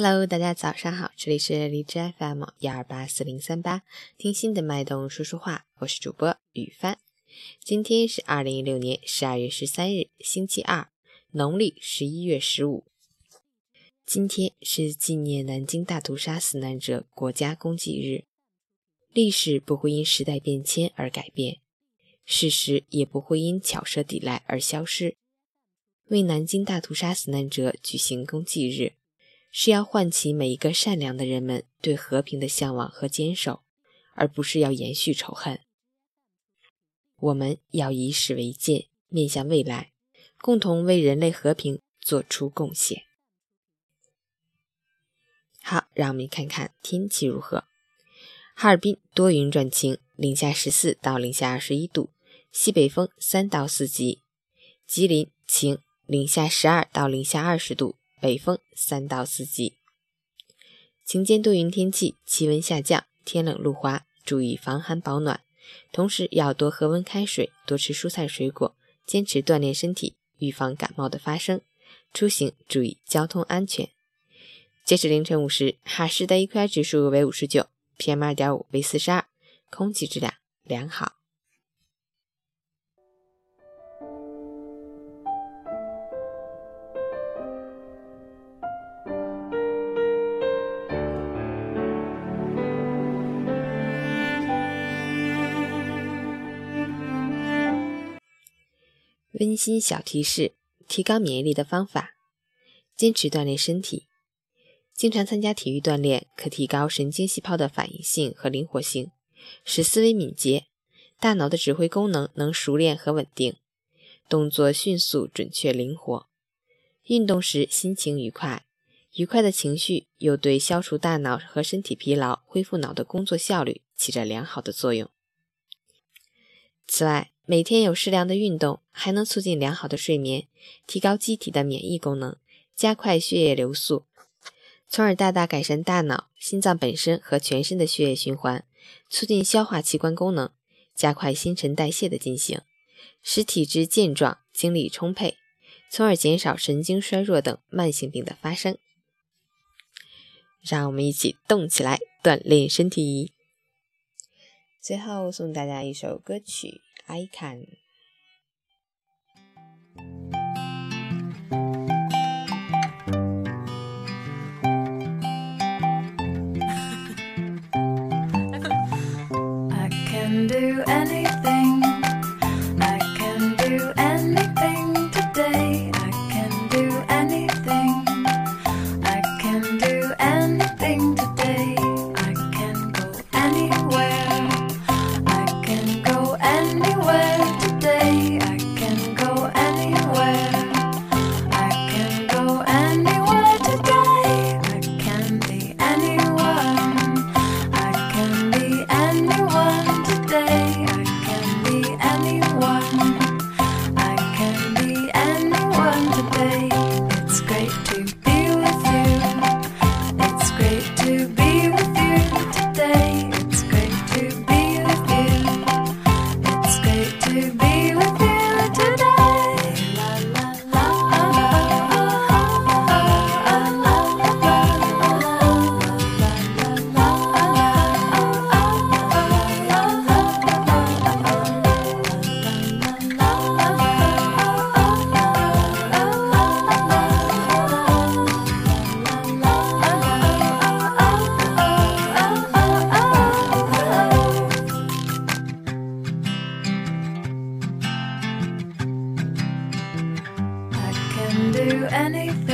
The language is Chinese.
Hello，大家早上好，这里是荔枝 FM 幺二八四零三八，听心的脉动说说话，我是主播雨帆。今天是二零一六年十二月十三日，星期二，农历十一月十五。今天是纪念南京大屠杀死难者国家公祭日。历史不会因时代变迁而改变，事实也不会因巧舌抵赖而消失。为南京大屠杀死难者举行公祭日。是要唤起每一个善良的人们对和平的向往和坚守，而不是要延续仇恨。我们要以史为鉴，面向未来，共同为人类和平做出贡献。好，让我们看看天气如何。哈尔滨多云转晴，零下十四到零下二十一度，西北风三到四级。吉林晴，零下十二到零下二十度。北风三到四级，晴间多云天气，气温下降，天冷路滑，注意防寒保暖，同时要多喝温开水，多吃蔬菜水果，坚持锻炼身体，预防感冒的发生。出行注意交通安全。截止凌晨五时，哈市的 AQI 指数为五十九，PM 二点五为四十二，空气质量良好。温馨小提示：提高免疫力的方法，坚持锻炼身体，经常参加体育锻炼，可提高神经细胞的反应性和灵活性，使思维敏捷，大脑的指挥功能能熟练和稳定，动作迅速、准确、灵活。运动时心情愉快，愉快的情绪又对消除大脑和身体疲劳、恢复脑的工作效率起着良好的作用。此外，每天有适量的运动，还能促进良好的睡眠，提高机体的免疫功能，加快血液流速，从而大大改善大脑、心脏本身和全身的血液循环，促进消化器官功能，加快新陈代谢的进行，使体质健壮、精力充沛，从而减少神经衰弱等慢性病的发生。让我们一起动起来，锻炼身体。最后送大家一首歌曲。I can. I can do anything. underneath